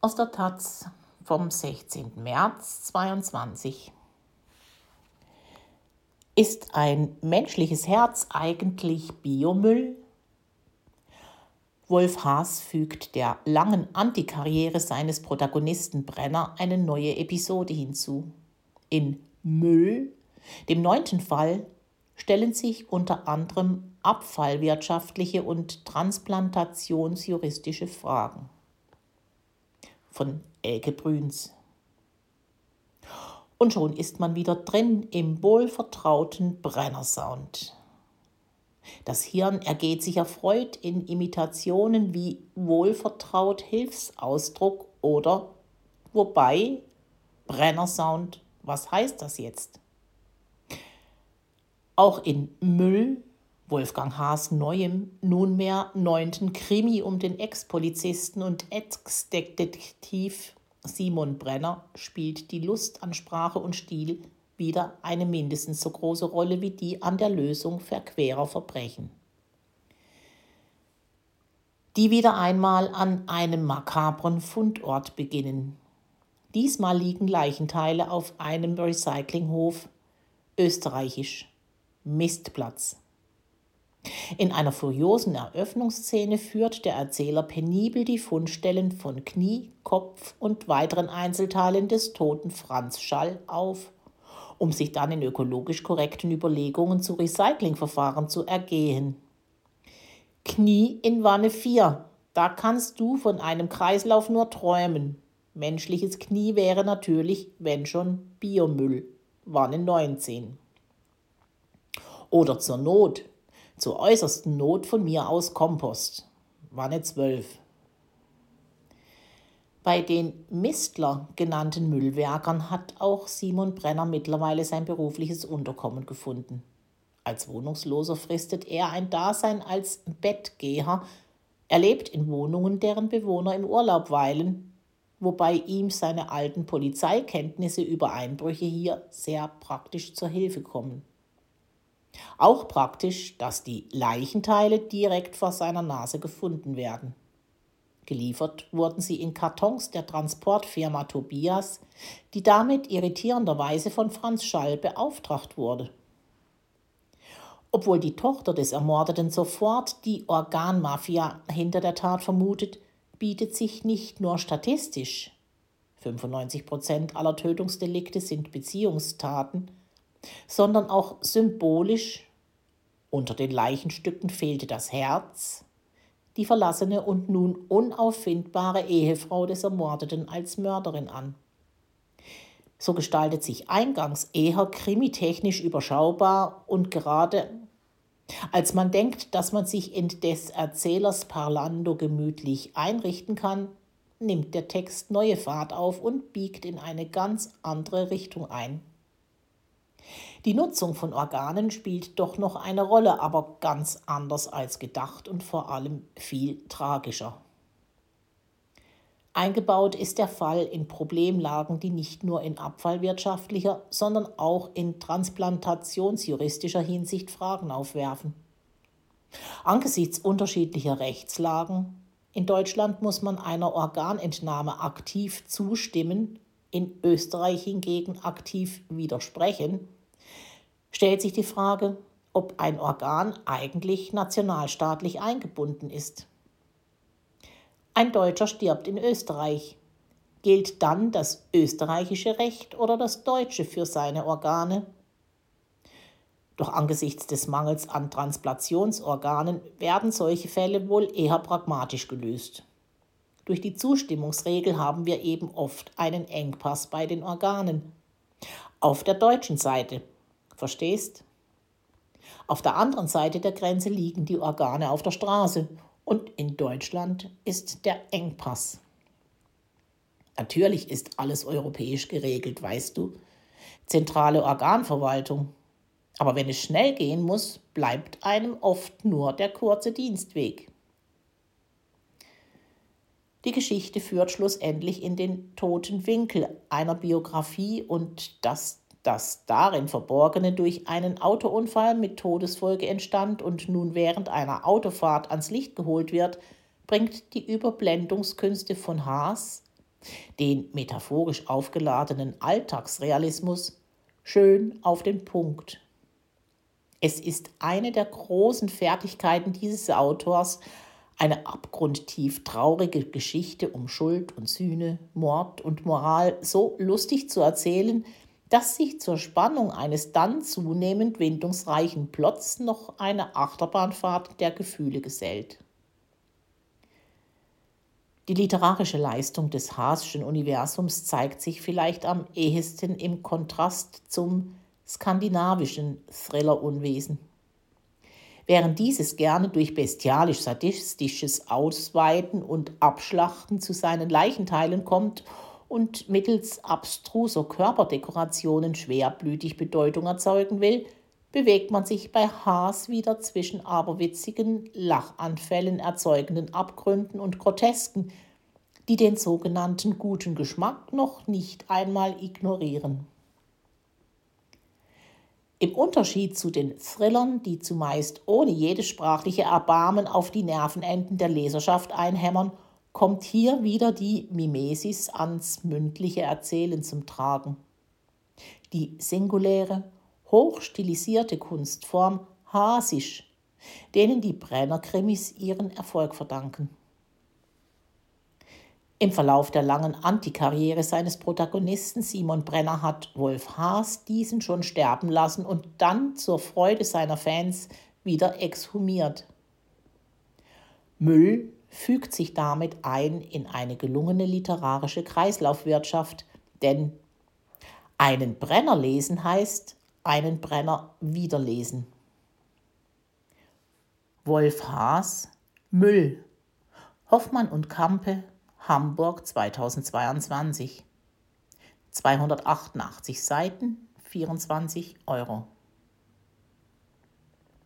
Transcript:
Aus der Taz vom 16. März 22. Ist ein menschliches Herz eigentlich Biomüll? Wolf Haas fügt der langen Antikarriere seines Protagonisten Brenner eine neue Episode hinzu. In Müll, dem neunten Fall, stellen sich unter anderem abfallwirtschaftliche und transplantationsjuristische Fragen von Elke Brüns. Und schon ist man wieder drin im wohlvertrauten Brennersound. Das Hirn ergeht sich erfreut in Imitationen wie wohlvertraut Hilfsausdruck oder wobei Brennersound, was heißt das jetzt? Auch in Müll Wolfgang Haas neuem, nunmehr neunten Krimi um den Ex-Polizisten und Ex-Detektiv Simon Brenner spielt die Lust an Sprache und Stil wieder eine mindestens so große Rolle wie die an der Lösung verquerer Verbrechen. Die wieder einmal an einem makabren Fundort beginnen. Diesmal liegen Leichenteile auf einem Recyclinghof, österreichisch, Mistplatz. In einer furiosen Eröffnungsszene führt der Erzähler penibel die Fundstellen von Knie, Kopf und weiteren Einzelteilen des toten Franz Schall auf, um sich dann in ökologisch korrekten Überlegungen zu Recyclingverfahren zu ergehen. Knie in Wanne 4. Da kannst du von einem Kreislauf nur träumen. Menschliches Knie wäre natürlich, wenn schon, Biomüll. Wanne 19. Oder zur Not zur äußersten Not von mir aus Kompost. Wanne 12. Bei den Mistler genannten Müllwerkern hat auch Simon Brenner mittlerweile sein berufliches Unterkommen gefunden. Als Wohnungsloser fristet er ein Dasein als Bettgeher. Er lebt in Wohnungen, deren Bewohner im Urlaub weilen, wobei ihm seine alten Polizeikenntnisse über Einbrüche hier sehr praktisch zur Hilfe kommen. Auch praktisch, dass die Leichenteile direkt vor seiner Nase gefunden werden. Geliefert wurden sie in Kartons der Transportfirma Tobias, die damit irritierenderweise von Franz Schall beauftragt wurde. Obwohl die Tochter des Ermordeten sofort die Organmafia hinter der Tat vermutet, bietet sich nicht nur statistisch 95 Prozent aller Tötungsdelikte sind Beziehungstaten sondern auch symbolisch. Unter den Leichenstücken fehlte das Herz, die verlassene und nun unauffindbare Ehefrau des Ermordeten als Mörderin an. So gestaltet sich eingangs eher krimitechnisch überschaubar und gerade als man denkt, dass man sich in des Erzählers Parlando gemütlich einrichten kann, nimmt der Text neue Fahrt auf und biegt in eine ganz andere Richtung ein. Die Nutzung von Organen spielt doch noch eine Rolle, aber ganz anders als gedacht und vor allem viel tragischer. Eingebaut ist der Fall in Problemlagen, die nicht nur in abfallwirtschaftlicher, sondern auch in transplantationsjuristischer Hinsicht Fragen aufwerfen. Angesichts unterschiedlicher Rechtslagen in Deutschland muss man einer Organentnahme aktiv zustimmen, in Österreich hingegen aktiv widersprechen stellt sich die Frage, ob ein Organ eigentlich nationalstaatlich eingebunden ist. Ein Deutscher stirbt in Österreich. Gilt dann das österreichische Recht oder das deutsche für seine Organe? Doch angesichts des Mangels an Transplantationsorganen werden solche Fälle wohl eher pragmatisch gelöst. Durch die Zustimmungsregel haben wir eben oft einen Engpass bei den Organen. Auf der deutschen Seite Verstehst? Auf der anderen Seite der Grenze liegen die Organe auf der Straße und in Deutschland ist der Engpass. Natürlich ist alles europäisch geregelt, weißt du. Zentrale Organverwaltung. Aber wenn es schnell gehen muss, bleibt einem oft nur der kurze Dienstweg. Die Geschichte führt schlussendlich in den toten Winkel einer Biografie und das das darin Verborgene durch einen Autounfall mit Todesfolge entstand und nun während einer Autofahrt ans Licht geholt wird, bringt die Überblendungskünste von Haas den metaphorisch aufgeladenen Alltagsrealismus schön auf den Punkt. Es ist eine der großen Fertigkeiten dieses Autors, eine abgrundtief traurige Geschichte um Schuld und Sühne, Mord und Moral so lustig zu erzählen, dass sich zur Spannung eines dann zunehmend windungsreichen Plots noch eine Achterbahnfahrt der Gefühle gesellt. Die literarische Leistung des Haaschen Universums zeigt sich vielleicht am ehesten im Kontrast zum skandinavischen Thriller-Unwesen. Während dieses gerne durch bestialisch-sadistisches Ausweiten und Abschlachten zu seinen Leichenteilen kommt und mittels abstruser Körperdekorationen schwerblütig Bedeutung erzeugen will, bewegt man sich bei Haas wieder zwischen aberwitzigen Lachanfällen erzeugenden Abgründen und Grotesken, die den sogenannten guten Geschmack noch nicht einmal ignorieren. Im Unterschied zu den Thrillern, die zumeist ohne jedes sprachliche Erbarmen auf die Nervenenden der Leserschaft einhämmern, kommt hier wieder die Mimesis ans mündliche Erzählen zum Tragen. Die singuläre, hochstilisierte Kunstform Hasisch, denen die Brenner-Krimis ihren Erfolg verdanken. Im Verlauf der langen Antikarriere seines Protagonisten Simon Brenner hat Wolf Haas diesen schon sterben lassen und dann zur Freude seiner Fans wieder exhumiert. Müll fügt sich damit ein in eine gelungene literarische Kreislaufwirtschaft, denn einen Brenner lesen heißt einen Brenner wiederlesen. Wolf Haas Müll Hoffmann und Kampe Hamburg 2022. 288 Seiten, 24 Euro.